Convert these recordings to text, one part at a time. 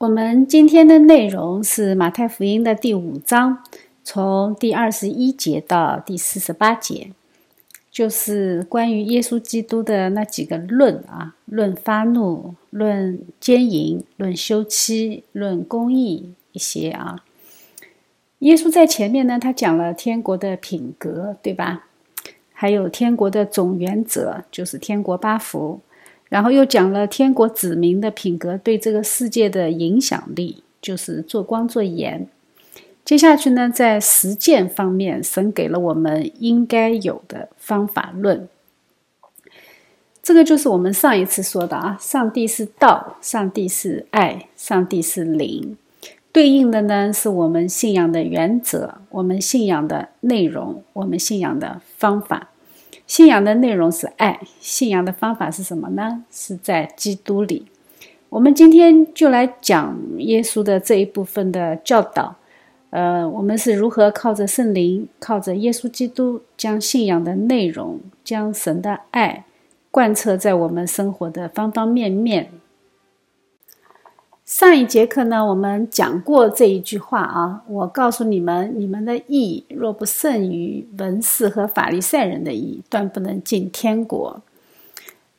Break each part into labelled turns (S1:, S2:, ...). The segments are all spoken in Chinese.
S1: 我们今天的内容是马太福音的第五章，从第二十一节到第四十八节，就是关于耶稣基督的那几个论啊：论发怒、论奸淫、论休妻、论公义一些啊。耶稣在前面呢，他讲了天国的品格，对吧？还有天国的总原则，就是天国八福。然后又讲了天国子民的品格对这个世界的影响力，就是做光做盐。接下去呢，在实践方面，神给了我们应该有的方法论。这个就是我们上一次说的啊，上帝是道，上帝是爱，上帝是灵。对应的呢，是我们信仰的原则，我们信仰的内容，我们信仰的方法。信仰的内容是爱，信仰的方法是什么呢？是在基督里。我们今天就来讲耶稣的这一部分的教导。呃，我们是如何靠着圣灵，靠着耶稣基督，将信仰的内容，将神的爱贯彻在我们生活的方方面面。上一节课呢，我们讲过这一句话啊。我告诉你们，你们的义若不胜于文士和法利赛人的义，断不能进天国。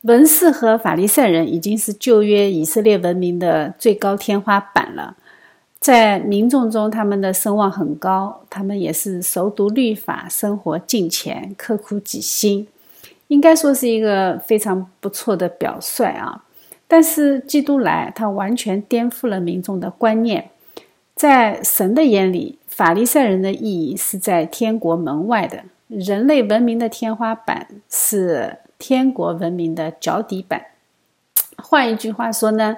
S1: 文士和法利赛人已经是旧约以色列文明的最高天花板了，在民众中他们的声望很高，他们也是熟读律法，生活敬虔，刻苦己心，应该说是一个非常不错的表率啊。但是基督来，他完全颠覆了民众的观念。在神的眼里，法利赛人的意义是在天国门外的，人类文明的天花板是天国文明的脚底板。换一句话说呢，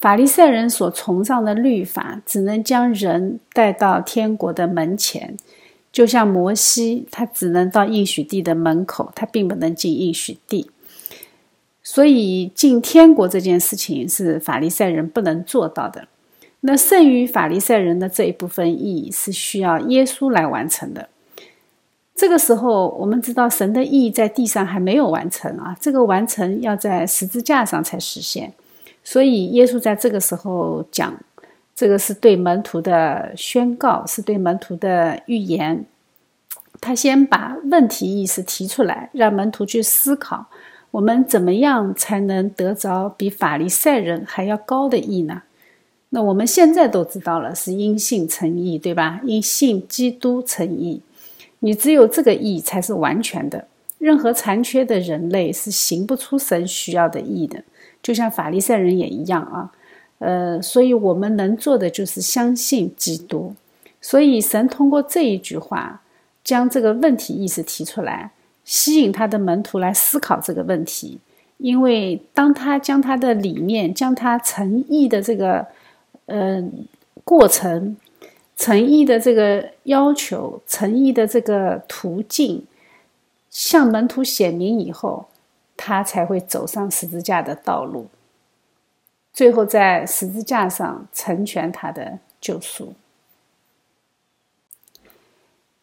S1: 法利赛人所崇尚的律法，只能将人带到天国的门前，就像摩西，他只能到应许地的门口，他并不能进应许地。所以进天国这件事情是法利赛人不能做到的。那剩余法利赛人的这一部分意义是需要耶稣来完成的。这个时候，我们知道神的意义在地上还没有完成啊，这个完成要在十字架上才实现。所以耶稣在这个时候讲，这个是对门徒的宣告，是对门徒的预言。他先把问题意识提出来，让门徒去思考。我们怎么样才能得着比法利赛人还要高的义呢？那我们现在都知道了，是因信成义，对吧？因信基督成义，你只有这个义才是完全的。任何残缺的人类是行不出神需要的义的，就像法利赛人也一样啊。呃，所以我们能做的就是相信基督。所以神通过这一句话，将这个问题意识提出来。吸引他的门徒来思考这个问题，因为当他将他的理念、将他诚意的这个呃过程、诚意的这个要求、诚意的这个途径向门徒显明以后，他才会走上十字架的道路，最后在十字架上成全他的救赎。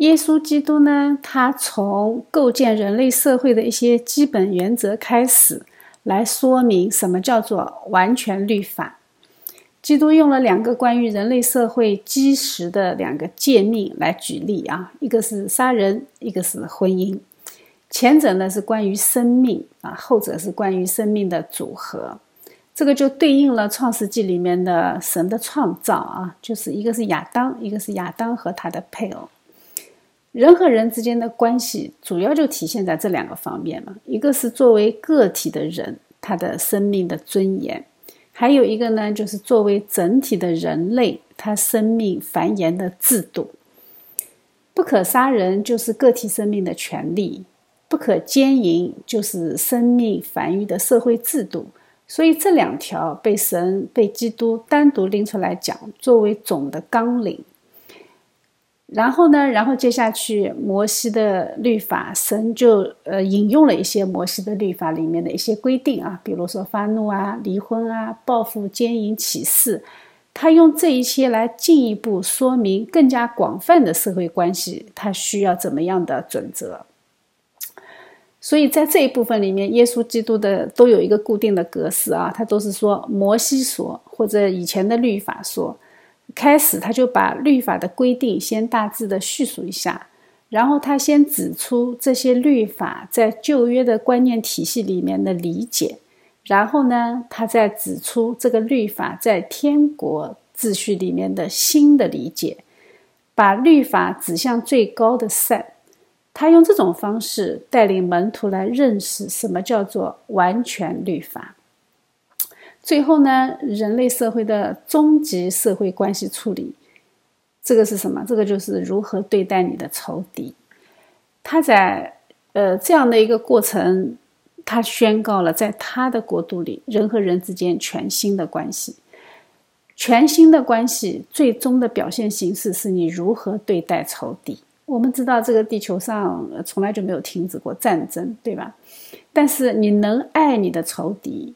S1: 耶稣基督呢？他从构建人类社会的一些基本原则开始，来说明什么叫做完全律法。基督用了两个关于人类社会基石的两个诫命来举例啊，一个是杀人，一个是婚姻。前者呢是关于生命啊，后者是关于生命的组合。这个就对应了创世纪里面的神的创造啊，就是一个是亚当，一个是亚当和他的配偶。人和人之间的关系，主要就体现在这两个方面嘛。一个是作为个体的人，他的生命的尊严；还有一个呢，就是作为整体的人类，他生命繁衍的制度。不可杀人就是个体生命的权利，不可奸淫就是生命繁育的社会制度。所以这两条被神、被基督单独拎出来讲，作为总的纲领。然后呢？然后接下去，摩西的律法，神就呃引用了一些摩西的律法里面的一些规定啊，比如说发怒啊、离婚啊、报复、奸淫、起誓，他用这一些来进一步说明更加广泛的社会关系，他需要怎么样的准则？所以在这一部分里面，耶稣基督的都有一个固定的格式啊，他都是说摩西说或者以前的律法说，开始他就把律法的规定先大致的叙述一下，然后他先指出这些律法在旧约的观念体系里面的理解，然后呢，他再指出这个律法在天国秩序里面的新的理解，把律法指向最高的善。他用这种方式带领门徒来认识什么叫做完全律法。最后呢，人类社会的终极社会关系处理，这个是什么？这个就是如何对待你的仇敌。他在呃这样的一个过程，他宣告了在他的国度里，人和人之间全新的关系。全新的关系最终的表现形式是你如何对待仇敌。我们知道这个地球上从来就没有停止过战争，对吧？但是你能爱你的仇敌，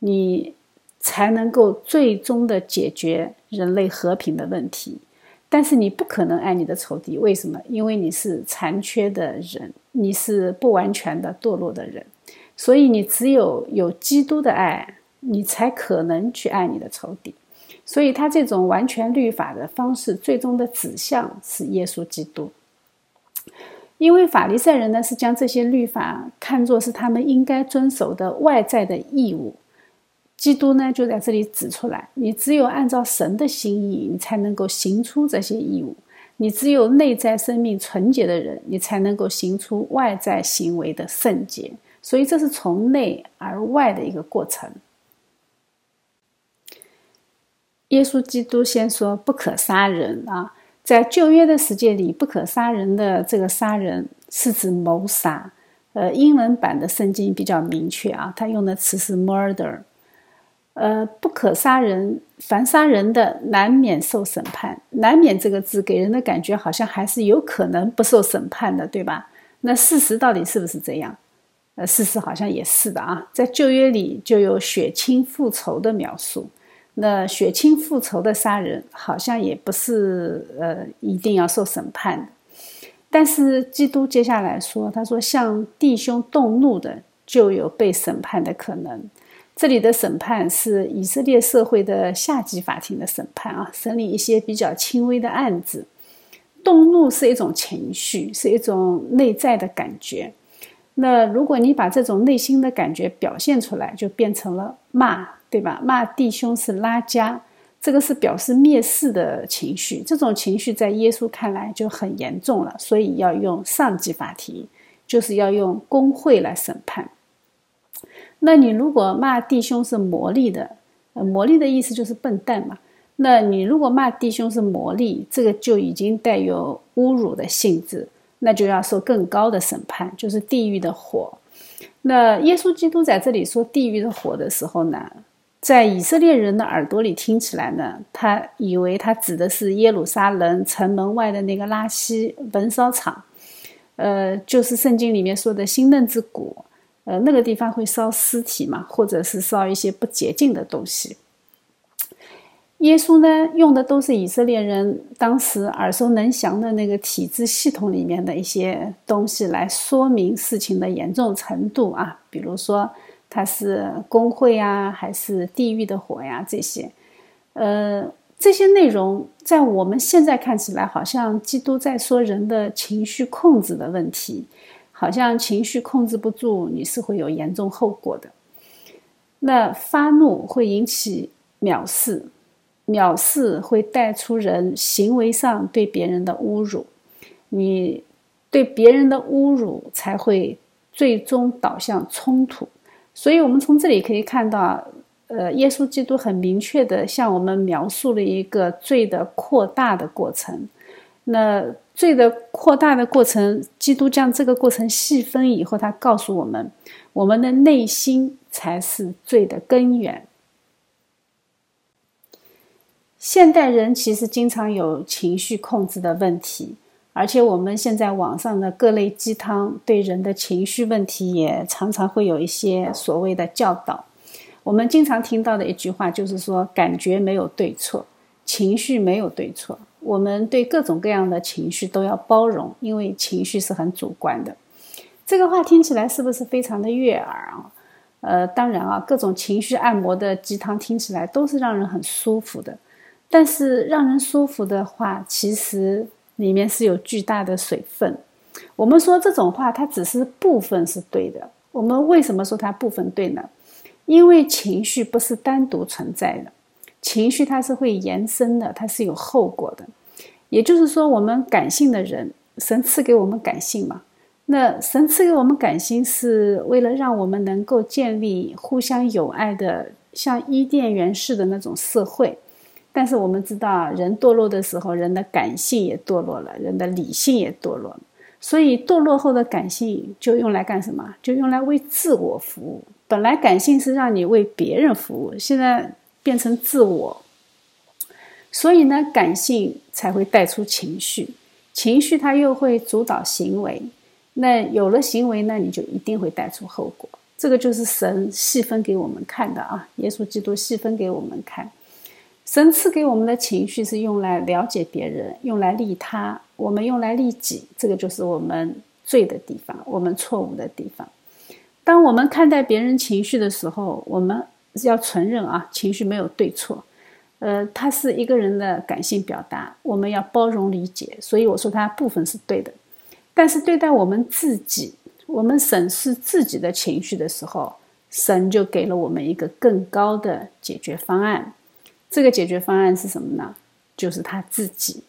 S1: 你才能够最终的解决人类和平的问题。但是你不可能爱你的仇敌，为什么？因为你是残缺的人，你是不完全的堕落的人，所以你只有有基督的爱，你才可能去爱你的仇敌。所以他这种完全律法的方式，最终的指向是耶稣基督。因为法利赛人呢是将这些律法看作是他们应该遵守的外在的义务，基督呢就在这里指出来：你只有按照神的心意，你才能够行出这些义务；你只有内在生命纯洁的人，你才能够行出外在行为的圣洁。所以这是从内而外的一个过程。耶稣基督先说不可杀人啊。在旧约的世界里，不可杀人的这个杀人是指谋杀。呃，英文版的圣经比较明确啊，它用的词是 murder。呃，不可杀人，凡杀人的难免受审判。难免这个字给人的感觉好像还是有可能不受审判的，对吧？那事实到底是不是这样？呃，事实好像也是的啊，在旧约里就有血亲复仇的描述。那血亲复仇的杀人好像也不是呃一定要受审判的，但是基督接下来说，他说向弟兄动怒的就有被审判的可能。这里的审判是以色列社会的下级法庭的审判啊，审理一些比较轻微的案子。动怒是一种情绪，是一种内在的感觉。那如果你把这种内心的感觉表现出来，就变成了骂。对吧？骂弟兄是拉家，这个是表示蔑视的情绪。这种情绪在耶稣看来就很严重了，所以要用上级法庭，就是要用公会来审判。那你如果骂弟兄是魔力的，呃魔力的意思就是笨蛋嘛。那你如果骂弟兄是魔力，这个就已经带有侮辱的性质，那就要受更高的审判，就是地狱的火。那耶稣基督在这里说地狱的火的时候呢？在以色列人的耳朵里听起来呢，他以为他指的是耶路撒冷城门外的那个拉西焚烧场，呃，就是圣经里面说的新嫩之谷，呃，那个地方会烧尸体嘛，或者是烧一些不洁净的东西。耶稣呢，用的都是以色列人当时耳熟能详的那个体制系统里面的一些东西来说明事情的严重程度啊，比如说。它是工会啊，还是地狱的火呀？这些，呃，这些内容在我们现在看起来，好像基督在说人的情绪控制的问题，好像情绪控制不住，你是会有严重后果的。那发怒会引起藐视，藐视会带出人行为上对别人的侮辱，你对别人的侮辱才会最终导向冲突。所以，我们从这里可以看到，呃，耶稣基督很明确的向我们描述了一个罪的扩大的过程。那罪的扩大的过程，基督将这个过程细分以后，他告诉我们，我们的内心才是罪的根源。现代人其实经常有情绪控制的问题。而且我们现在网上的各类鸡汤对人的情绪问题也常常会有一些所谓的教导。我们经常听到的一句话就是说，感觉没有对错，情绪没有对错。我们对各种各样的情绪都要包容，因为情绪是很主观的。这个话听起来是不是非常的悦耳啊？呃，当然啊，各种情绪按摩的鸡汤听起来都是让人很舒服的。但是让人舒服的话，其实里面是有巨大的水分。我们说这种话，它只是部分是对的。我们为什么说它部分对呢？因为情绪不是单独存在的，情绪它是会延伸的，它是有后果的。也就是说，我们感性的人，神赐给我们感性嘛？那神赐给我们感性，是为了让我们能够建立互相友爱的，像伊甸园式的那种社会。但是我们知道，人堕落的时候，人的感性也堕落了，人的理性也堕落了。所以堕落后的感性就用来干什么？就用来为自我服务。本来感性是让你为别人服务，现在变成自我。所以呢，感性才会带出情绪，情绪它又会主导行为。那有了行为，那你就一定会带出后果。这个就是神细分给我们看的啊，耶稣基督细分给我们看。神赐给我们的情绪是用来了解别人，用来利他；我们用来利己，这个就是我们罪的地方，我们错误的地方。当我们看待别人情绪的时候，我们要承认啊，情绪没有对错，呃，它是一个人的感性表达，我们要包容理解。所以我说它部分是对的，但是对待我们自己，我们审视自己的情绪的时候，神就给了我们一个更高的解决方案。这个解决方案是什么呢？就是他自己。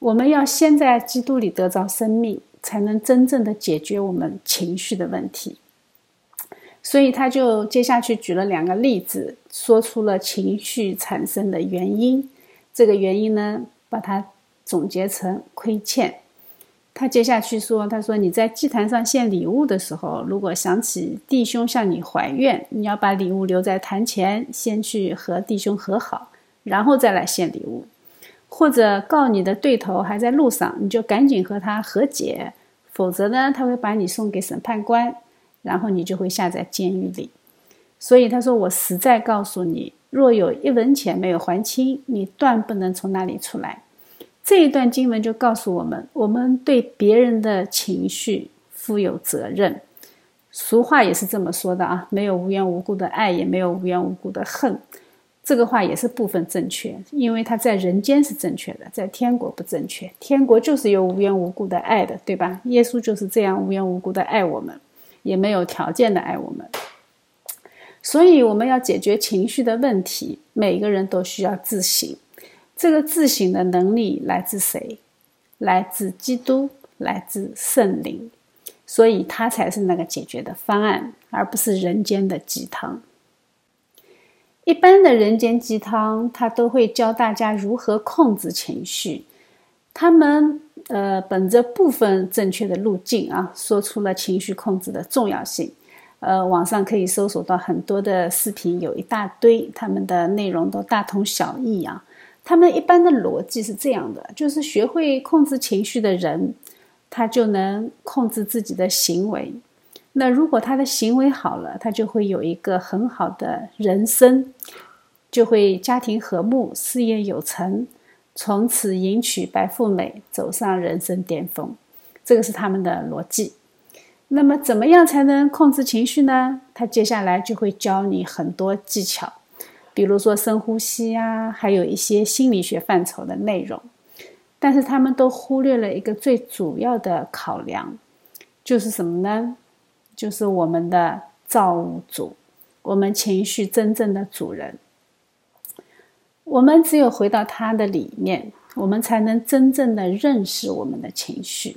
S1: 我们要先在基督里得着生命，才能真正的解决我们情绪的问题。所以他就接下去举了两个例子，说出了情绪产生的原因。这个原因呢，把它总结成亏欠。他接下去说：“他说你在祭坛上献礼物的时候，如果想起弟兄向你怀怨，你要把礼物留在坛前，先去和弟兄和好，然后再来献礼物。或者告你的对头还在路上，你就赶紧和他和解，否则呢，他会把你送给审判官，然后你就会下在监狱里。所以他说：我实在告诉你，若有一文钱没有还清，你断不能从那里出来。”这一段经文就告诉我们，我们对别人的情绪负有责任。俗话也是这么说的啊，没有无缘无故的爱，也没有无缘无故的恨。这个话也是部分正确，因为他在人间是正确的，在天国不正确。天国就是有无缘无故的爱的，对吧？耶稣就是这样无缘无故的爱我们，也没有条件的爱我们。所以我们要解决情绪的问题，每个人都需要自省。这个自省的能力来自谁？来自基督，来自圣灵，所以他才是那个解决的方案，而不是人间的鸡汤。一般的人间鸡汤，他都会教大家如何控制情绪。他们呃，本着部分正确的路径啊，说出了情绪控制的重要性。呃，网上可以搜索到很多的视频，有一大堆，他们的内容都大同小异啊。他们一般的逻辑是这样的：，就是学会控制情绪的人，他就能控制自己的行为。那如果他的行为好了，他就会有一个很好的人生，就会家庭和睦，事业有成，从此迎娶白富美，走上人生巅峰。这个是他们的逻辑。那么，怎么样才能控制情绪呢？他接下来就会教你很多技巧。比如说深呼吸呀，还有一些心理学范畴的内容，但是他们都忽略了一个最主要的考量，就是什么呢？就是我们的造物主，我们情绪真正的主人。我们只有回到他的里面，我们才能真正的认识我们的情绪。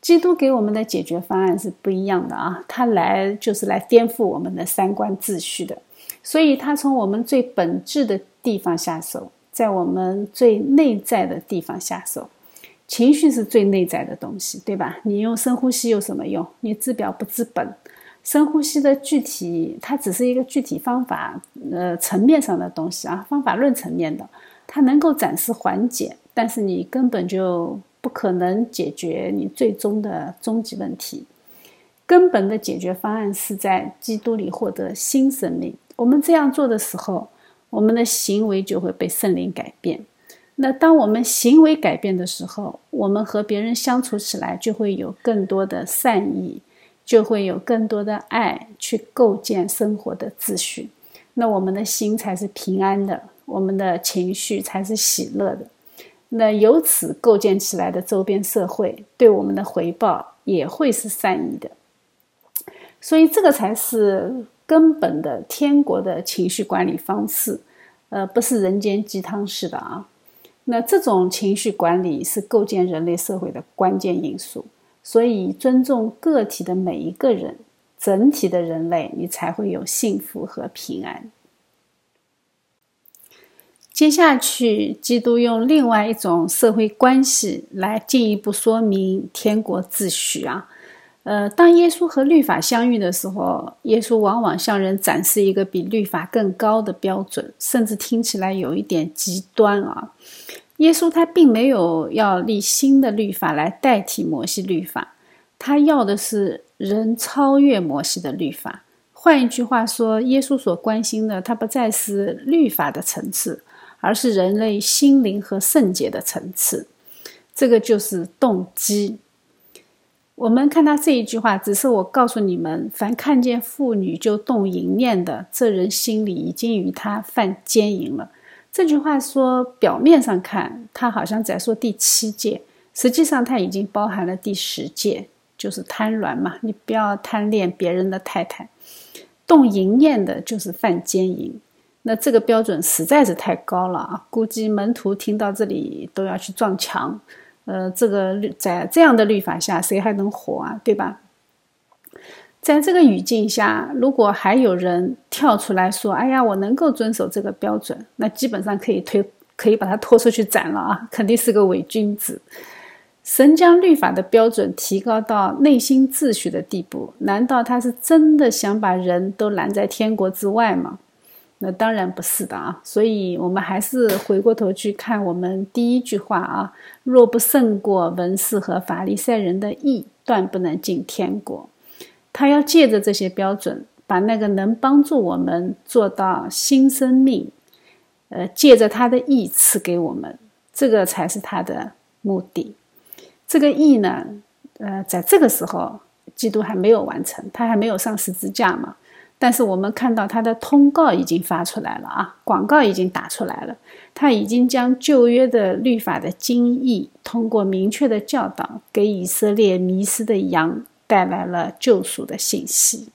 S1: 基督给我们的解决方案是不一样的啊，他来就是来颠覆我们的三观秩序的。所以，他从我们最本质的地方下手，在我们最内在的地方下手。情绪是最内在的东西，对吧？你用深呼吸有什么用？你治标不治本。深呼吸的具体，它只是一个具体方法，呃，层面上的东西啊，方法论层面的，它能够暂时缓解，但是你根本就不可能解决你最终的终极问题。根本的解决方案是在基督里获得新生命。我们这样做的时候，我们的行为就会被圣灵改变。那当我们行为改变的时候，我们和别人相处起来就会有更多的善意，就会有更多的爱去构建生活的秩序。那我们的心才是平安的，我们的情绪才是喜乐的。那由此构建起来的周边社会，对我们的回报也会是善意的。所以，这个才是根本的天国的情绪管理方式，呃，不是人间鸡汤式的啊。那这种情绪管理是构建人类社会的关键因素。所以，尊重个体的每一个人，整体的人类，你才会有幸福和平安。接下去，基督用另外一种社会关系来进一步说明天国秩序啊。呃，当耶稣和律法相遇的时候，耶稣往往向人展示一个比律法更高的标准，甚至听起来有一点极端啊。耶稣他并没有要立新的律法来代替摩西律法，他要的是人超越摩西的律法。换一句话说，耶稣所关心的，他不再是律法的层次，而是人类心灵和圣洁的层次。这个就是动机。我们看到这一句话，只是我告诉你们：凡看见妇女就动淫念的，这人心里已经与他犯奸淫了。这句话说，表面上看，他好像在说第七戒，实际上他已经包含了第十戒，就是贪婪嘛。你不要贪恋别人的太太，动淫念的就是犯奸淫。那这个标准实在是太高了啊！估计门徒听到这里都要去撞墙。呃，这个在这样的律法下，谁还能活啊？对吧？在这个语境下，如果还有人跳出来说：“哎呀，我能够遵守这个标准”，那基本上可以推，可以把他拖出去斩了啊！肯定是个伪君子。神将律法的标准提高到内心秩序的地步，难道他是真的想把人都拦在天国之外吗？那当然不是的啊！所以我们还是回过头去看我们第一句话啊：“若不胜过文士和法利赛人的义，断不能进天国。”他要借着这些标准，把那个能帮助我们做到新生命，呃，借着他的意赐给我们，这个才是他的目的。这个意呢，呃，在这个时候，基督还没有完成，他还没有上十字架嘛。但是我们看到他的通告已经发出来了啊，广告已经打出来了，他已经将旧约的律法的精义，通过明确的教导，给以色列迷失的羊。带来了救赎的信息。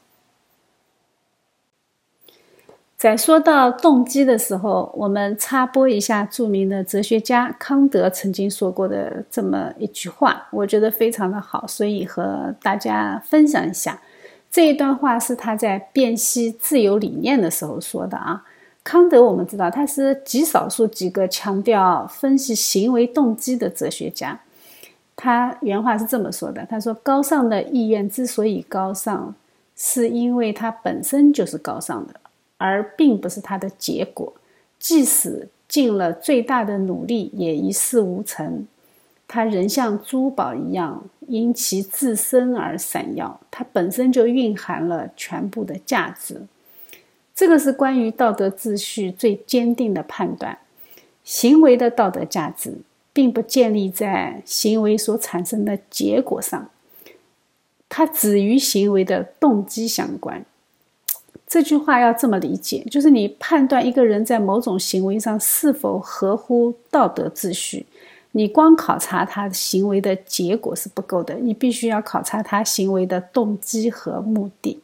S1: 在说到动机的时候，我们插播一下著名的哲学家康德曾经说过的这么一句话，我觉得非常的好，所以和大家分享一下。这一段话是他在辨析自由理念的时候说的啊。康德我们知道他是极少数几个强调分析行为动机的哲学家。他原话是这么说的：“他说，高尚的意愿之所以高尚，是因为它本身就是高尚的，而并不是它的结果。即使尽了最大的努力，也一事无成。它仍像珠宝一样，因其自身而闪耀。它本身就蕴含了全部的价值。这个是关于道德秩序最坚定的判断：行为的道德价值。”并不建立在行为所产生的结果上，它只与行为的动机相关。这句话要这么理解：就是你判断一个人在某种行为上是否合乎道德秩序，你光考察他行为的结果是不够的，你必须要考察他行为的动机和目的。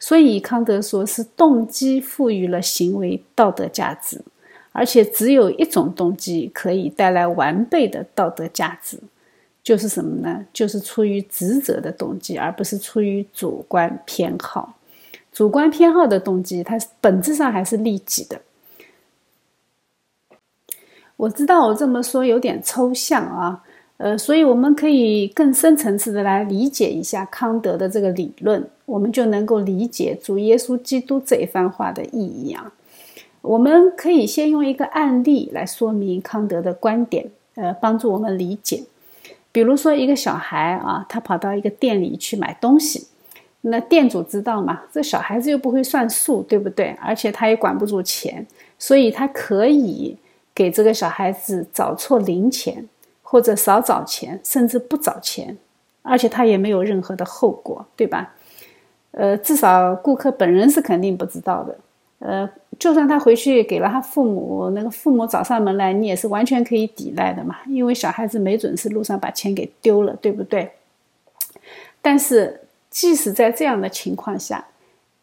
S1: 所以康德说是动机赋予了行为道德价值。而且只有一种动机可以带来完备的道德价值，就是什么呢？就是出于职责的动机，而不是出于主观偏好。主观偏好的动机，它本质上还是利己的。我知道我这么说有点抽象啊，呃，所以我们可以更深层次的来理解一下康德的这个理论，我们就能够理解主耶稣基督这一番话的意义啊。我们可以先用一个案例来说明康德的观点，呃，帮助我们理解。比如说，一个小孩啊，他跑到一个店里去买东西，那店主知道嘛？这小孩子又不会算数，对不对？而且他也管不住钱，所以他可以给这个小孩子找错零钱，或者少找钱，甚至不找钱，而且他也没有任何的后果，对吧？呃，至少顾客本人是肯定不知道的。呃，就算他回去给了他父母，那个父母找上门来，你也是完全可以抵赖的嘛，因为小孩子没准是路上把钱给丢了，对不对？但是，即使在这样的情况下，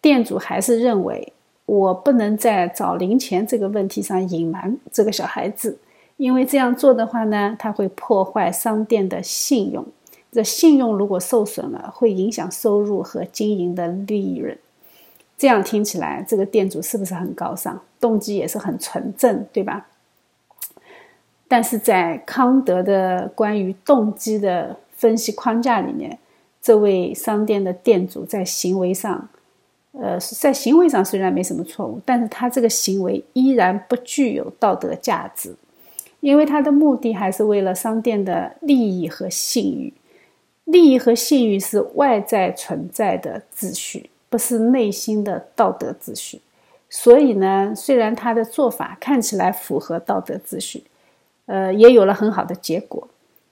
S1: 店主还是认为我不能在找零钱这个问题上隐瞒这个小孩子，因为这样做的话呢，他会破坏商店的信用。这信用如果受损了，会影响收入和经营的利润。这样听起来，这个店主是不是很高尚？动机也是很纯正，对吧？但是在康德的关于动机的分析框架里面，这位商店的店主在行为上，呃，在行为上虽然没什么错误，但是他这个行为依然不具有道德价值，因为他的目的还是为了商店的利益和信誉。利益和信誉是外在存在的秩序，不是内心的道德秩序。所以呢，虽然他的做法看起来符合道德秩序，呃，也有了很好的结果，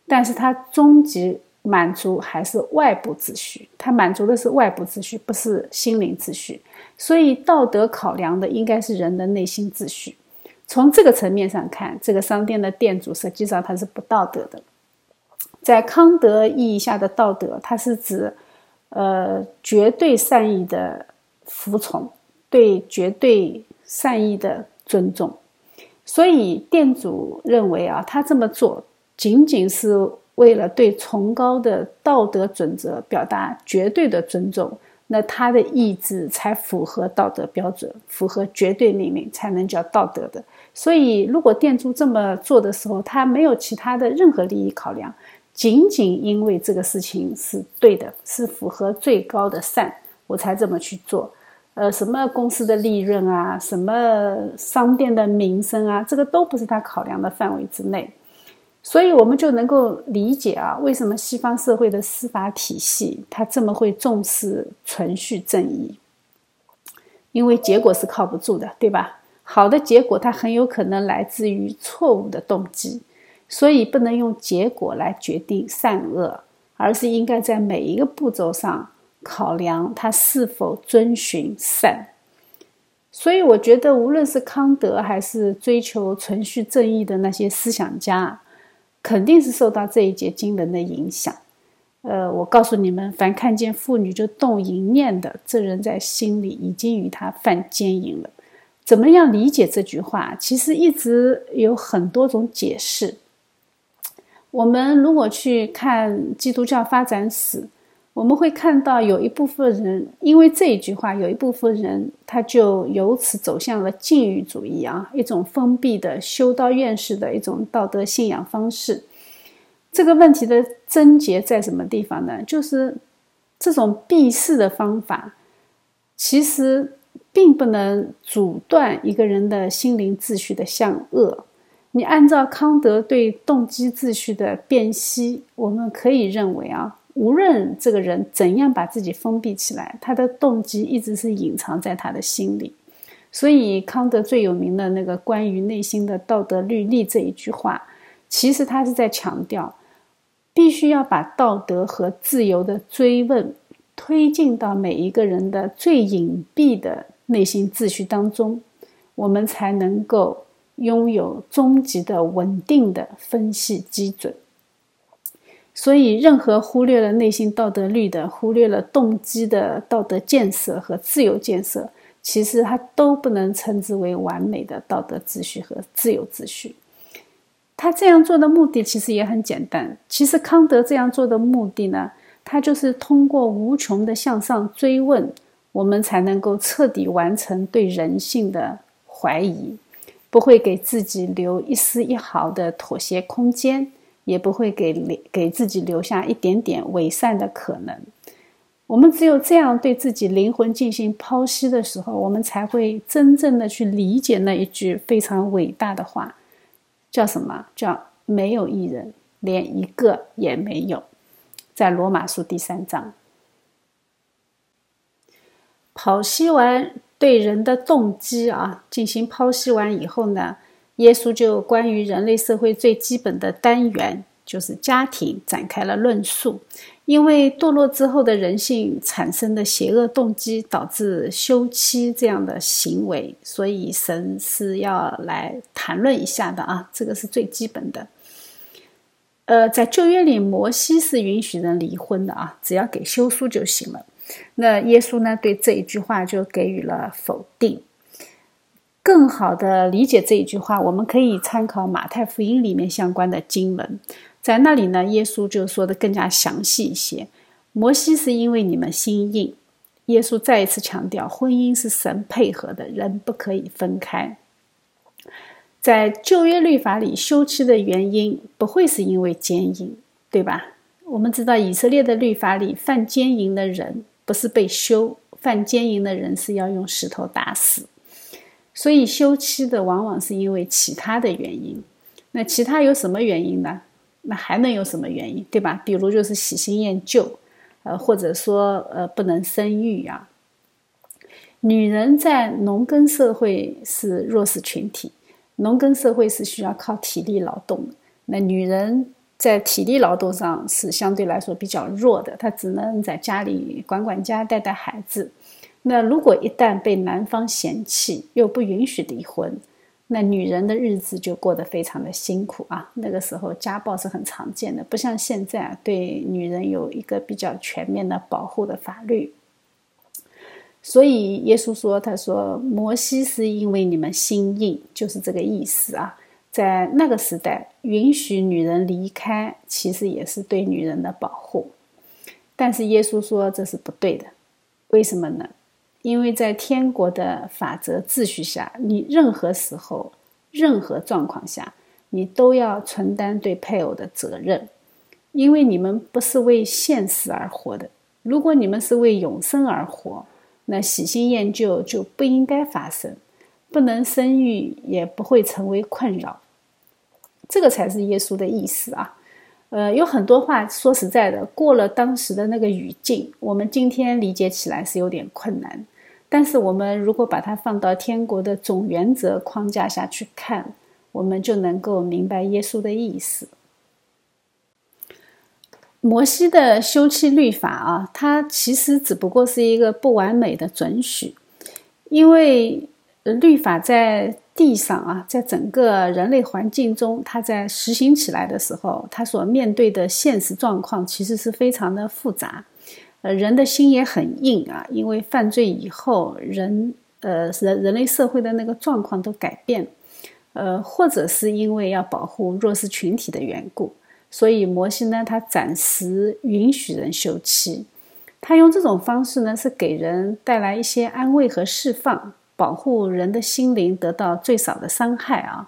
S1: 但是他终极满足还是外部秩序。他满足的是外部秩序，不是心灵秩序。所以，道德考量的应该是人的内心秩序。从这个层面上看，这个商店的店主实际上他是不道德的。在康德意义下的道德，它是指，呃，绝对善意的服从，对绝对善意的尊重。所以店主认为啊，他这么做仅仅是为了对崇高的道德准则表达绝对的尊重，那他的意志才符合道德标准，符合绝对命令，才能叫道德的。所以，如果店主这么做的时候，他没有其他的任何利益考量。仅仅因为这个事情是对的，是符合最高的善，我才这么去做。呃，什么公司的利润啊，什么商店的名声啊，这个都不是他考量的范围之内。所以，我们就能够理解啊，为什么西方社会的司法体系它这么会重视存续正义？因为结果是靠不住的，对吧？好的结果，它很有可能来自于错误的动机。所以不能用结果来决定善恶，而是应该在每一个步骤上考量他是否遵循善。所以我觉得，无论是康德还是追求存续正义的那些思想家，肯定是受到这一节经文的影响。呃，我告诉你们，凡看见妇女就动淫念的，这人在心里已经与他犯奸淫了。怎么样理解这句话？其实一直有很多种解释。我们如果去看基督教发展史，我们会看到有一部分人因为这一句话，有一部分人他就由此走向了禁欲主义啊，一种封闭的修道院式的一种道德信仰方式。这个问题的症结在什么地方呢？就是这种避世的方法，其实并不能阻断一个人的心灵秩序的向恶。你按照康德对动机秩序的辨析，我们可以认为啊，无论这个人怎样把自己封闭起来，他的动机一直是隐藏在他的心里。所以，康德最有名的那个关于内心的道德律例这一句话，其实他是在强调，必须要把道德和自由的追问推进到每一个人的最隐蔽的内心秩序当中，我们才能够。拥有终极的稳定的分析基准，所以任何忽略了内心道德律的、忽略了动机的道德建设和自由建设，其实它都不能称之为完美的道德秩序和自由秩序。他这样做的目的其实也很简单。其实康德这样做的目的呢，他就是通过无穷的向上追问，我们才能够彻底完成对人性的怀疑。不会给自己留一丝一毫的妥协空间，也不会给给自己留下一点点伪善的可能。我们只有这样对自己灵魂进行剖析的时候，我们才会真正的去理解那一句非常伟大的话，叫什么？叫没有一人，连一个也没有。在罗马书第三章，剖析完。对人的动机啊进行剖析完以后呢，耶稣就关于人类社会最基本的单元，就是家庭展开了论述。因为堕落之后的人性产生的邪恶动机，导致休妻这样的行为，所以神是要来谈论一下的啊，这个是最基本的。呃，在旧约里，摩西是允许人离婚的啊，只要给休书就行了。那耶稣呢，对这一句话就给予了否定。更好的理解这一句话，我们可以参考马太福音里面相关的经文，在那里呢，耶稣就说的更加详细一些。摩西是因为你们心硬，耶稣再一次强调，婚姻是神配合的，人不可以分开。在旧约律法里，休妻的原因不会是因为奸淫，对吧？我们知道以色列的律法里，犯奸淫的人不是被休，犯奸淫的人是要用石头打死。所以休妻的往往是因为其他的原因。那其他有什么原因呢？那还能有什么原因，对吧？比如就是喜新厌旧，呃，或者说呃不能生育呀。女人在农耕社会是弱势群体。农耕社会是需要靠体力劳动的，那女人在体力劳动上是相对来说比较弱的，她只能在家里管管家、带带孩子。那如果一旦被男方嫌弃，又不允许离婚，那女人的日子就过得非常的辛苦啊。那个时候家暴是很常见的，不像现在对女人有一个比较全面的保护的法律。所以耶稣说：“他说摩西是因为你们心硬，就是这个意思啊。在那个时代，允许女人离开，其实也是对女人的保护。但是耶稣说这是不对的，为什么呢？因为在天国的法则秩序下，你任何时候、任何状况下，你都要承担对配偶的责任，因为你们不是为现实而活的。如果你们是为永生而活。”那喜新厌旧就不应该发生，不能生育也不会成为困扰，这个才是耶稣的意思啊。呃，有很多话说实在的，过了当时的那个语境，我们今天理解起来是有点困难。但是我们如果把它放到天国的总原则框架下去看，我们就能够明白耶稣的意思。摩西的休妻律法啊，它其实只不过是一个不完美的准许，因为呃律法在地上啊，在整个人类环境中，它在实行起来的时候，它所面对的现实状况其实是非常的复杂，呃，人的心也很硬啊，因为犯罪以后，人呃人人类社会的那个状况都改变，呃，或者是因为要保护弱势群体的缘故。所以摩西呢，他暂时允许人休妻，他用这种方式呢，是给人带来一些安慰和释放，保护人的心灵得到最少的伤害啊。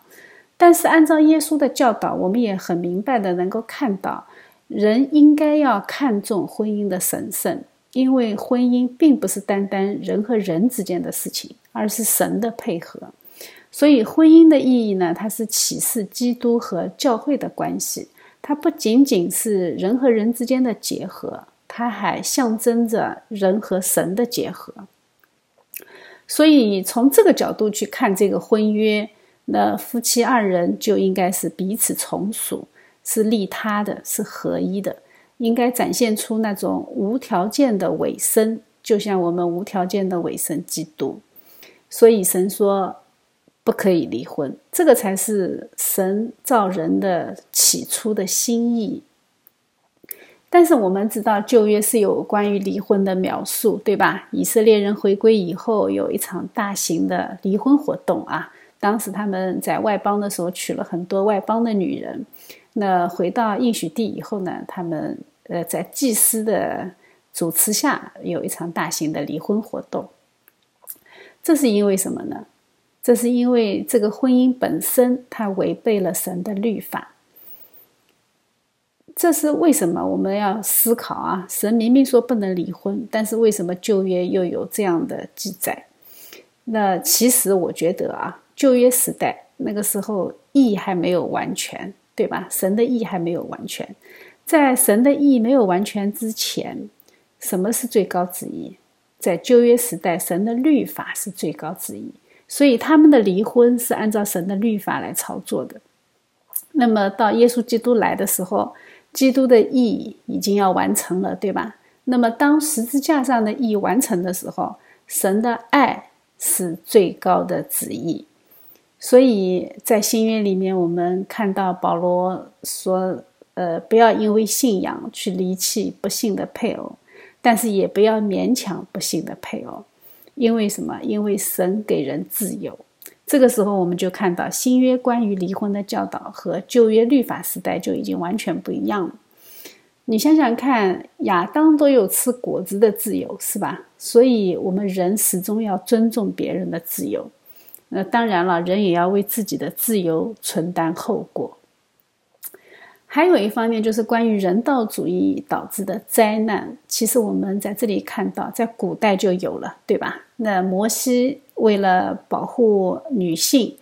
S1: 但是按照耶稣的教导，我们也很明白的能够看到，人应该要看重婚姻的神圣，因为婚姻并不是单单人和人之间的事情，而是神的配合。所以婚姻的意义呢，它是启示基督和教会的关系。它不仅仅是人和人之间的结合，它还象征着人和神的结合。所以从这个角度去看这个婚约，那夫妻二人就应该是彼此从属，是利他的，是合一的，应该展现出那种无条件的委身，就像我们无条件的委身基督。所以神说。不可以离婚，这个才是神造人的起初的心意。但是我们知道旧约是有关于离婚的描述，对吧？以色列人回归以后，有一场大型的离婚活动啊。当时他们在外邦的时候娶了很多外邦的女人，那回到应许地以后呢，他们呃在祭司的主持下，有一场大型的离婚活动。这是因为什么呢？这是因为这个婚姻本身它违背了神的律法，这是为什么我们要思考啊？神明明说不能离婚，但是为什么旧约又有这样的记载？那其实我觉得啊，旧约时代那个时候义还没有完全，对吧？神的义还没有完全，在神的义没有完全之前，什么是最高旨意？在旧约时代，神的律法是最高旨意。所以他们的离婚是按照神的律法来操作的。那么到耶稣基督来的时候，基督的意义已经要完成了，对吧？那么当十字架上的意义完成的时候，神的爱是最高的旨意。所以在新约里面，我们看到保罗说：“呃，不要因为信仰去离弃不幸的配偶，但是也不要勉强不幸的配偶，因为什么？因为神给人自由。”这个时候，我们就看到新约关于离婚的教导和旧约律法时代就已经完全不一样了。你想想看，亚当都有吃果子的自由，是吧？所以，我们人始终要尊重别人的自由。那当然了，人也要为自己的自由承担后果。还有一方面就是关于人道主义导致的灾难，其实我们在这里看到，在古代就有了，对吧？那摩西为了保护女性，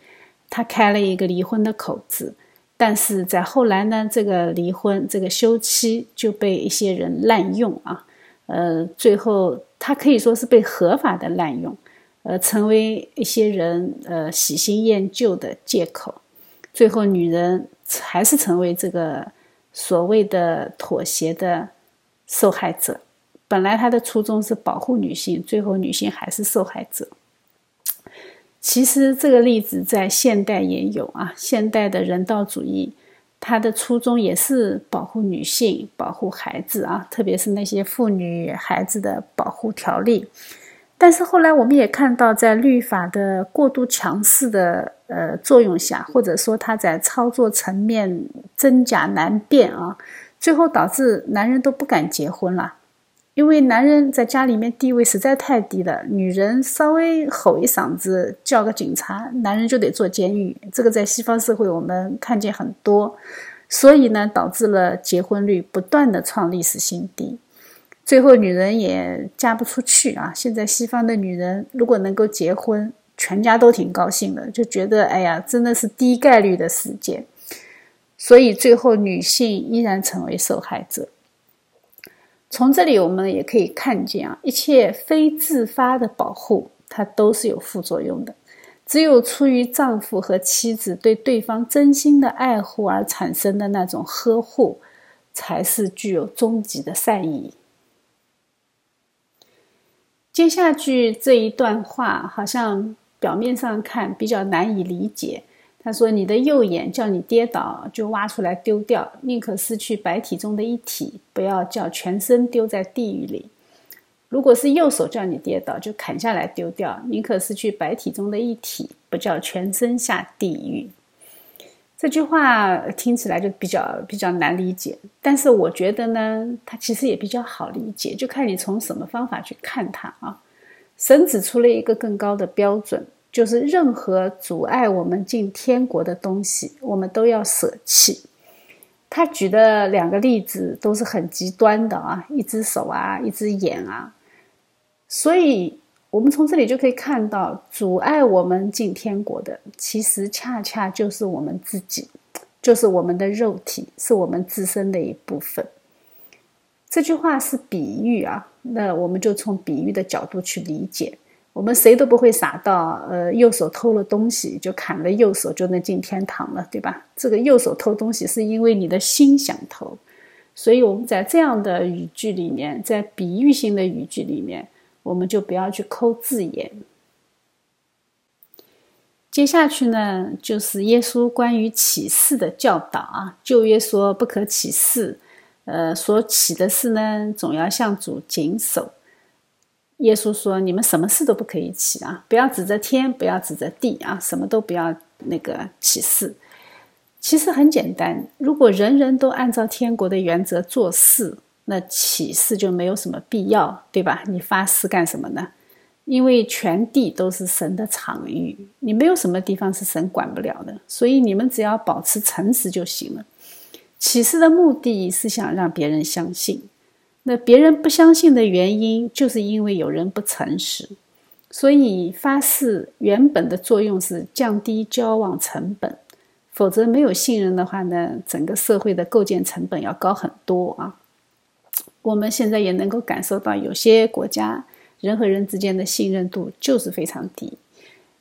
S1: 他开了一个离婚的口子，但是在后来呢，这个离婚这个休妻就被一些人滥用啊，呃，最后他可以说是被合法的滥用，呃，成为一些人呃喜新厌旧的借口，最后女人。还是成为这个所谓的妥协的受害者。本来他的初衷是保护女性，最后女性还是受害者。其实这个例子在现代也有啊，现代的人道主义，它的初衷也是保护女性、保护孩子啊，特别是那些妇女孩子的保护条例。但是后来我们也看到，在律法的过度强势的呃作用下，或者说他在操作层面真假难辨啊，最后导致男人都不敢结婚了，因为男人在家里面地位实在太低了，女人稍微吼一嗓子叫个警察，男人就得坐监狱。这个在西方社会我们看见很多，所以呢，导致了结婚率不断的创历史新低。最后，女人也嫁不出去啊！现在西方的女人如果能够结婚，全家都挺高兴的，就觉得哎呀，真的是低概率的事件。所以最后，女性依然成为受害者。从这里我们也可以看见啊，一切非自发的保护，它都是有副作用的。只有出于丈夫和妻子对对方真心的爱护而产生的那种呵护，才是具有终极的善意。接下去这一段话，好像表面上看比较难以理解。他说：“你的右眼叫你跌倒，就挖出来丢掉，宁可失去白体中的一体，不要叫全身丢在地狱里。如果是右手叫你跌倒，就砍下来丢掉，宁可失去白体中的一体，不叫全身下地狱。”这句话听起来就比较比较难理解，但是我觉得呢，它其实也比较好理解，就看你从什么方法去看它啊。神指出了一个更高的标准，就是任何阻碍我们进天国的东西，我们都要舍弃。他举的两个例子都是很极端的啊，一只手啊，一只眼啊，所以。我们从这里就可以看到，阻碍我们进天国的，其实恰恰就是我们自己，就是我们的肉体，是我们自身的一部分。这句话是比喻啊，那我们就从比喻的角度去理解。我们谁都不会傻到，呃，右手偷了东西就砍了右手就能进天堂了，对吧？这个右手偷东西是因为你的心想偷，所以我们在这样的语句里面，在比喻性的语句里面。我们就不要去抠字眼。接下去呢，就是耶稣关于启示的教导啊。旧约说不可启示，呃，所启的事呢，总要向主谨守。耶稣说：“你们什么事都不可以起啊，不要指着天，不要指着地啊，什么都不要那个起誓。其实很简单，如果人人都按照天国的原则做事。”那起誓就没有什么必要，对吧？你发誓干什么呢？因为全地都是神的场域，你没有什么地方是神管不了的。所以你们只要保持诚实就行了。启示的目的是想让别人相信，那别人不相信的原因，就是因为有人不诚实。所以发誓原本的作用是降低交往成本，否则没有信任的话呢，整个社会的构建成本要高很多啊。我们现在也能够感受到，有些国家人和人之间的信任度就是非常低，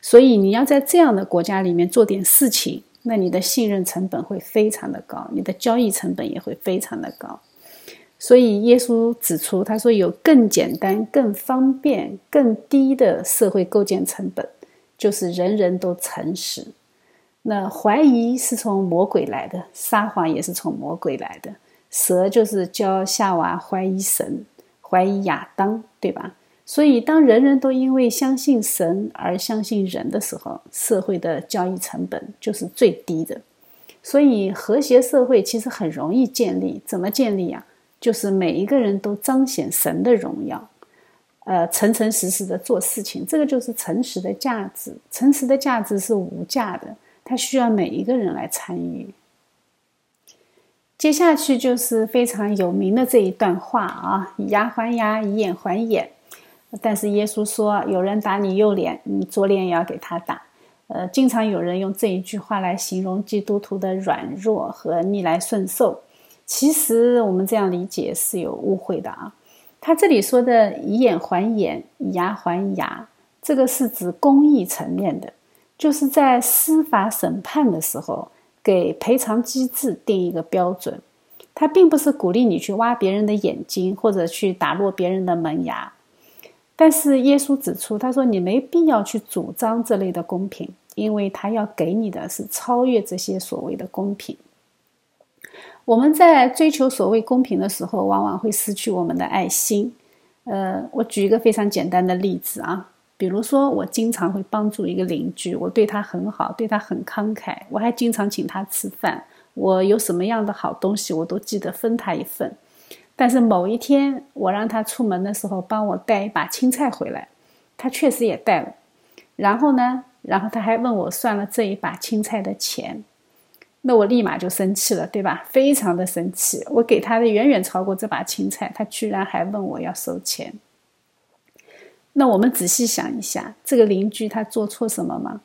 S1: 所以你要在这样的国家里面做点事情，那你的信任成本会非常的高，你的交易成本也会非常的高。所以耶稣指出，他说有更简单、更方便、更低的社会构建成本，就是人人都诚实。那怀疑是从魔鬼来的，撒谎也是从魔鬼来的。蛇就是教夏娃怀疑神，怀疑亚当，对吧？所以当人人都因为相信神而相信人的时候，社会的交易成本就是最低的。所以和谐社会其实很容易建立，怎么建立啊？就是每一个人都彰显神的荣耀，呃，诚诚实实的做事情，这个就是诚实的价值。诚实的价值是无价的。它需要每一个人来参与。接下去就是非常有名的这一段话啊，以牙还牙，以眼还眼。但是耶稣说，有人打你右脸，你左脸也要给他打。呃，经常有人用这一句话来形容基督徒的软弱和逆来顺受。其实我们这样理解是有误会的啊。他这里说的以眼还眼，以牙还牙，这个是指公益层面的。就是在司法审判的时候，给赔偿机制定一个标准。他并不是鼓励你去挖别人的眼睛，或者去打落别人的门牙。但是耶稣指出，他说你没必要去主张这类的公平，因为他要给你的是超越这些所谓的公平。我们在追求所谓公平的时候，往往会失去我们的爱心。呃，我举一个非常简单的例子啊。比如说，我经常会帮助一个邻居，我对他很好，对他很慷慨，我还经常请他吃饭。我有什么样的好东西，我都记得分他一份。但是某一天，我让他出门的时候帮我带一把青菜回来，他确实也带了。然后呢，然后他还问我算了这一把青菜的钱，那我立马就生气了，对吧？非常的生气，我给他的远远超过这把青菜，他居然还问我要收钱。那我们仔细想一下，这个邻居他做错什么吗？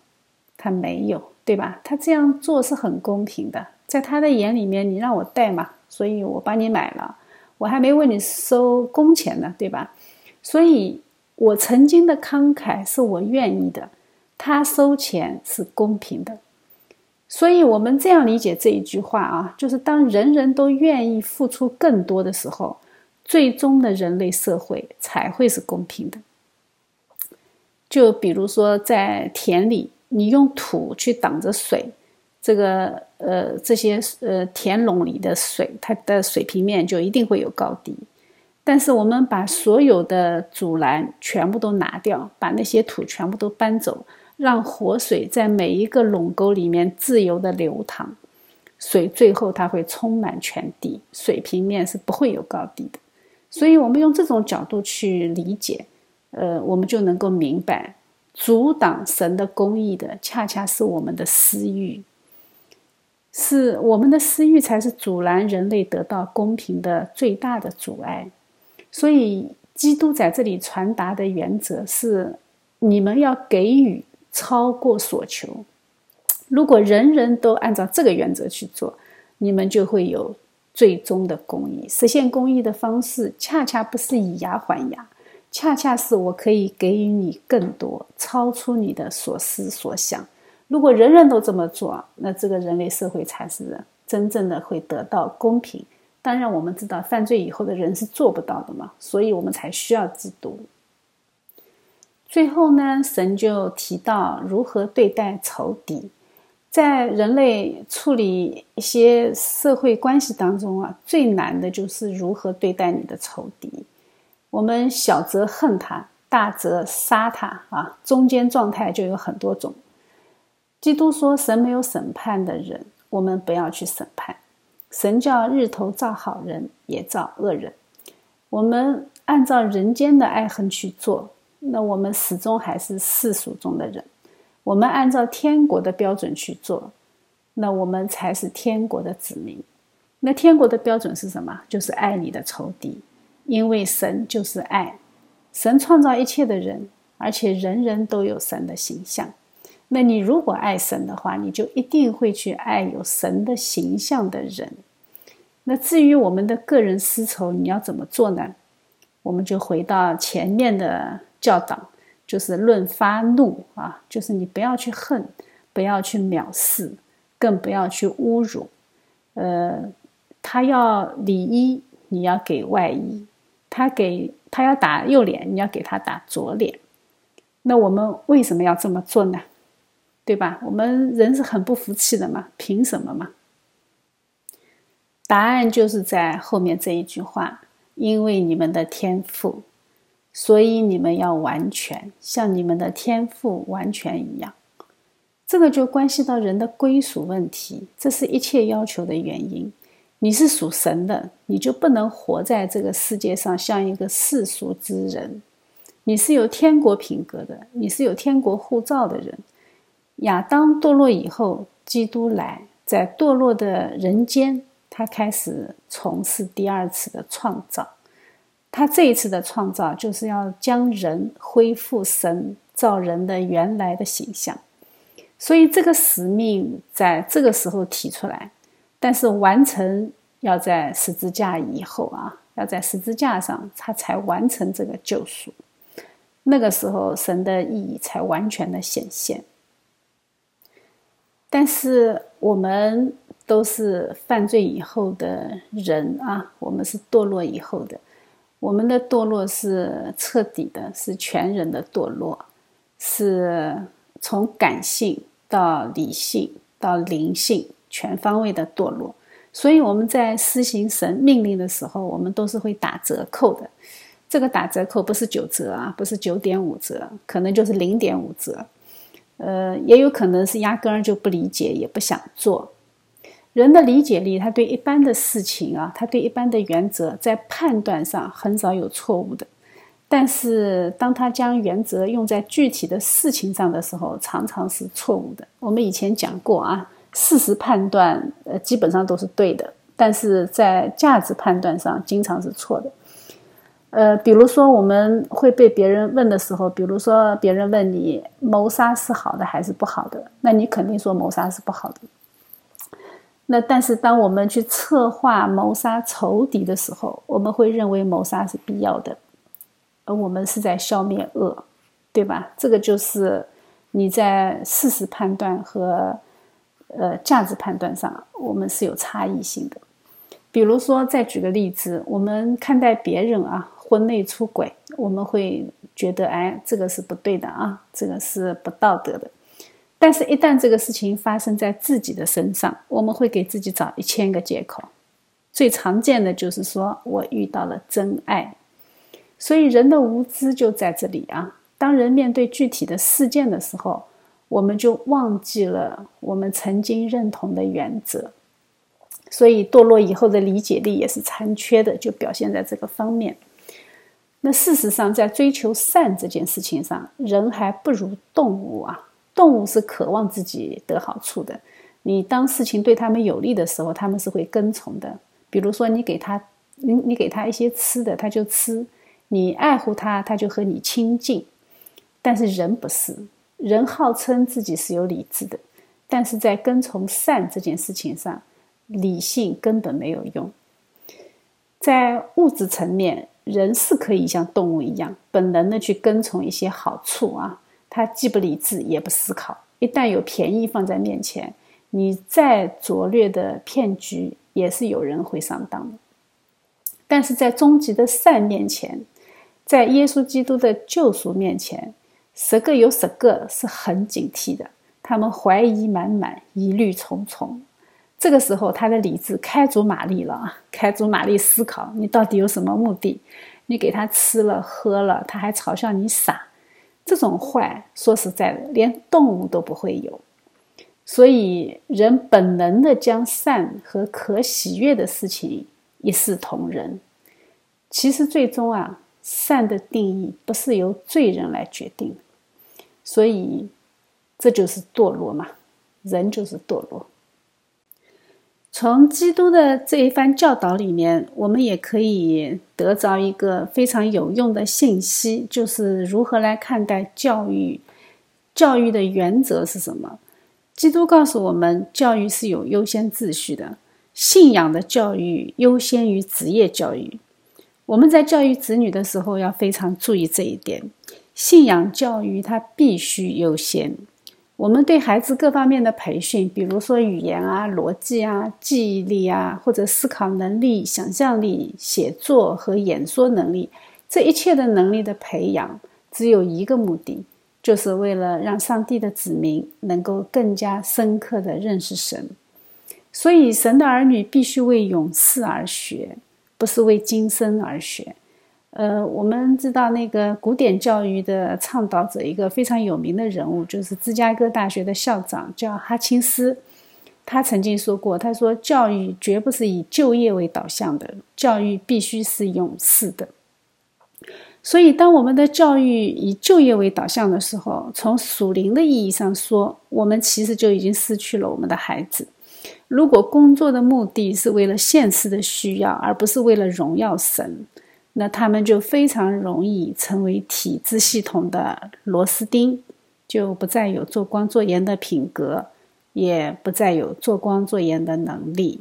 S1: 他没有，对吧？他这样做是很公平的，在他的眼里面，你让我带嘛，所以我帮你买了，我还没问你收工钱呢，对吧？所以，我曾经的慷慨是我愿意的，他收钱是公平的，所以我们这样理解这一句话啊，就是当人人都愿意付出更多的时候，最终的人类社会才会是公平的。就比如说，在田里，你用土去挡着水，这个呃，这些呃田垄里的水，它的水平面就一定会有高低。但是我们把所有的阻拦全部都拿掉，把那些土全部都搬走，让活水在每一个垄沟里面自由的流淌，水最后它会充满全地，水平面是不会有高低的。所以，我们用这种角度去理解。呃，我们就能够明白，阻挡神的公义的，恰恰是我们的私欲，是我们的私欲才是阻拦人类得到公平的最大的阻碍。所以，基督在这里传达的原则是：你们要给予超过所求。如果人人都按照这个原则去做，你们就会有最终的公益。实现公益的方式，恰恰不是以牙还牙。恰恰是我可以给予你更多，超出你的所思所想。如果人人都这么做，那这个人类社会才是真正的会得到公平。当然，我们知道犯罪以后的人是做不到的嘛，所以我们才需要制度。最后呢，神就提到如何对待仇敌，在人类处理一些社会关系当中啊，最难的就是如何对待你的仇敌。我们小则恨他，大则杀他啊，中间状态就有很多种。基督说：“神没有审判的人，我们不要去审判。神叫日头照好人，也照恶人。我们按照人间的爱恨去做，那我们始终还是世俗中的人。我们按照天国的标准去做，那我们才是天国的子民。那天国的标准是什么？就是爱你的仇敌。”因为神就是爱，神创造一切的人，而且人人都有神的形象。那你如果爱神的话，你就一定会去爱有神的形象的人。那至于我们的个人私仇，你要怎么做呢？我们就回到前面的教导，就是论发怒啊，就是你不要去恨，不要去藐视，更。不要去侮辱。呃，他要里衣，你要给外衣；他给他要打右脸，你要给他打左脸。那我们为什么要这么做呢？对吧？我们人是很不服气的嘛，凭什么嘛？答案就是在后面这一句话：因为你们的天赋，所以你们要完全，像你们的天赋完全一样。这个就关系到人的归属问题，这是一切要求的原因。你是属神的，你就不能活在这个世界上像一个世俗之人。你是有天国品格的，你是有天国护照的人。亚当堕落以后，基督来，在堕落的人间。他开始从事第二次的创造，他这一次的创造就是要将人恢复神造人的原来的形象，所以这个使命在这个时候提出来，但是完成要在十字架以后啊，要在十字架上他才完成这个救赎，那个时候神的意义才完全的显现，但是我们。都是犯罪以后的人啊，我们是堕落以后的，我们的堕落是彻底的，是全人的堕落，是从感性到理性到灵性全方位的堕落。所以我们在施行神命令的时候，我们都是会打折扣的。这个打折扣不是九折啊，不是九点五折，可能就是零点五折，呃，也有可能是压根儿就不理解，也不想做。人的理解力，他对一般的事情啊，他对一般的原则，在判断上很少有错误的。但是，当他将原则用在具体的事情上的时候，常常是错误的。我们以前讲过啊，事实判断呃基本上都是对的，但是在价值判断上经常是错的。呃，比如说我们会被别人问的时候，比如说别人问你谋杀是好的还是不好的，那你肯定说谋杀是不好的。那但是，当我们去策划谋杀仇敌的时候，我们会认为谋杀是必要的，而我们是在消灭恶，对吧？这个就是你在事实判断和呃价值判断上，我们是有差异性的。比如说，再举个例子，我们看待别人啊，婚内出轨，我们会觉得，哎，这个是不对的啊，这个是不道德的。但是，一旦这个事情发生在自己的身上，我们会给自己找一千个借口。最常见的就是说我遇到了真爱，所以人的无知就在这里啊。当人面对具体的事件的时候，我们就忘记了我们曾经认同的原则，所以堕落以后的理解力也是残缺的，就表现在这个方面。那事实上，在追求善这件事情上，人还不如动物啊。动物是渴望自己得好处的，你当事情对他们有利的时候，他们是会跟从的。比如说，你给他，你你给他一些吃的，他就吃；你爱护他，他就和你亲近。但是人不是，人号称自己是有理智的，但是在跟从善这件事情上，理性根本没有用。在物质层面，人是可以像动物一样本能的去跟从一些好处啊。他既不理智也不思考，一旦有便宜放在面前，你再拙劣的骗局也是有人会上当的。但是在终极的善面前，在耶稣基督的救赎面前，十个有十个是很警惕的，他们怀疑满满，疑虑重重。这个时候，他的理智开足马力了，开足马力思考你到底有什么目的？你给他吃了喝了，他还嘲笑你傻。这种坏，说实在的，连动物都不会有。所以，人本能的将善和可喜悦的事情一视同仁。其实，最终啊，善的定义不是由罪人来决定。所以，这就是堕落嘛，人就是堕落。从基督的这一番教导里面，我们也可以得着一个非常有用的信息，就是如何来看待教育。教育的原则是什么？基督告诉我们，教育是有优先秩序的，信仰的教育优先于职业教育。我们在教育子女的时候，要非常注意这一点。信仰教育它必须优先。我们对孩子各方面的培训，比如说语言啊、逻辑啊、记忆力啊，或者思考能力、想象力、写作和演说能力，这一切的能力的培养，只有一个目的，就是为了让上帝的子民能够更加深刻的认识神。所以，神的儿女必须为永世而学，不是为今生而学。呃，我们知道那个古典教育的倡导者，一个非常有名的人物，就是芝加哥大学的校长，叫哈钦斯。他曾经说过：“他说，教育绝不是以就业为导向的，教育必须是永世的。所以，当我们的教育以就业为导向的时候，从属灵的意义上说，我们其实就已经失去了我们的孩子。如果工作的目的是为了现实的需要，而不是为了荣耀神。”那他们就非常容易成为体制系统的螺丝钉，就不再有做光做盐的品格，也不再有做光做盐的能力。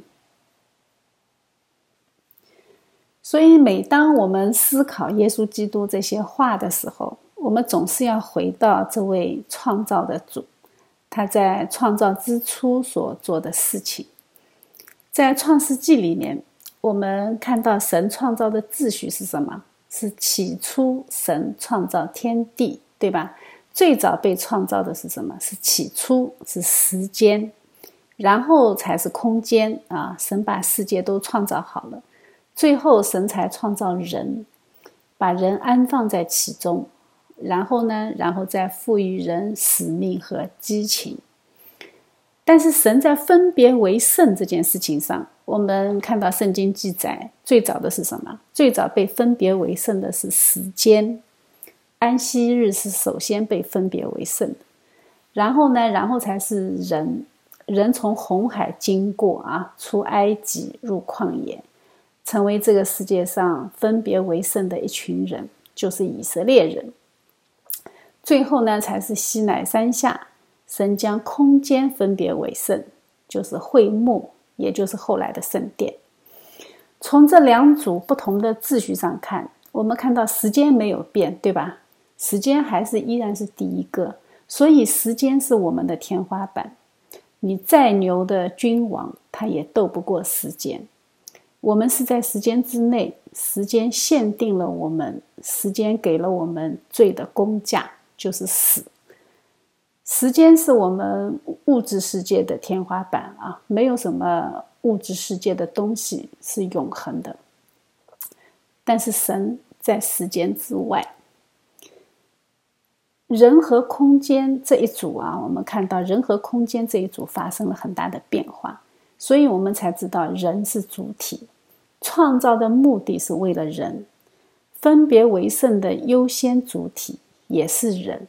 S1: 所以，每当我们思考耶稣基督这些话的时候，我们总是要回到这位创造的主，他在创造之初所做的事情，在创世纪里面。我们看到神创造的秩序是什么？是起初神创造天地，对吧？最早被创造的是什么？是起初是时间，然后才是空间啊！神把世界都创造好了，最后神才创造人，把人安放在其中，然后呢，然后再赋予人使命和激情。但是神在分别为圣这件事情上。我们看到圣经记载，最早的是什么？最早被分别为圣的是时间，安息日是首先被分别为圣的。然后呢，然后才是人，人从红海经过啊，出埃及入旷野，成为这个世界上分别为圣的一群人，就是以色列人。最后呢，才是西乃山下，神将空间分别为圣，就是会幕。也就是后来的圣殿。从这两组不同的秩序上看，我们看到时间没有变，对吧？时间还是依然是第一个，所以时间是我们的天花板。你再牛的君王，他也斗不过时间。我们是在时间之内，时间限定了我们，时间给了我们罪的工价，就是死。时间是我们物质世界的天花板啊，没有什么物质世界的东西是永恒的。但是神在时间之外，人和空间这一组啊，我们看到人和空间这一组发生了很大的变化，所以我们才知道人是主体，创造的目的是为了人，分别为圣的优先主体也是人，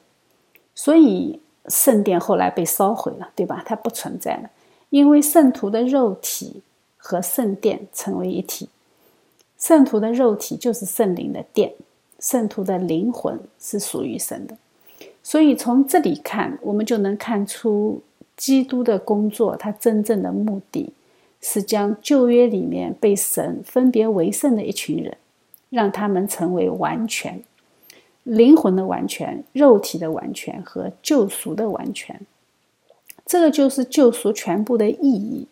S1: 所以。圣殿后来被烧毁了，对吧？它不存在了，因为圣徒的肉体和圣殿成为一体。圣徒的肉体就是圣灵的殿，圣徒的灵魂是属于神的。所以从这里看，我们就能看出基督的工作，他真正的目的是将旧约里面被神分别为圣的一群人，让他们成为完全。灵魂的完全、肉体的完全和救赎的完全，这个就是救赎全部的意义。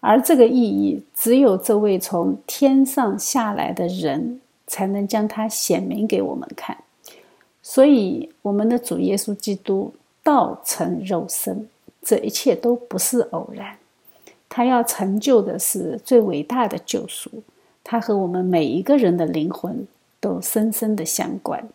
S1: 而这个意义，只有这位从天上下来的人才能将它显明给我们看。所以，我们的主耶稣基督道成肉身，这一切都不是偶然。他要成就的是最伟大的救赎，他和我们每一个人的灵魂都深深的相关。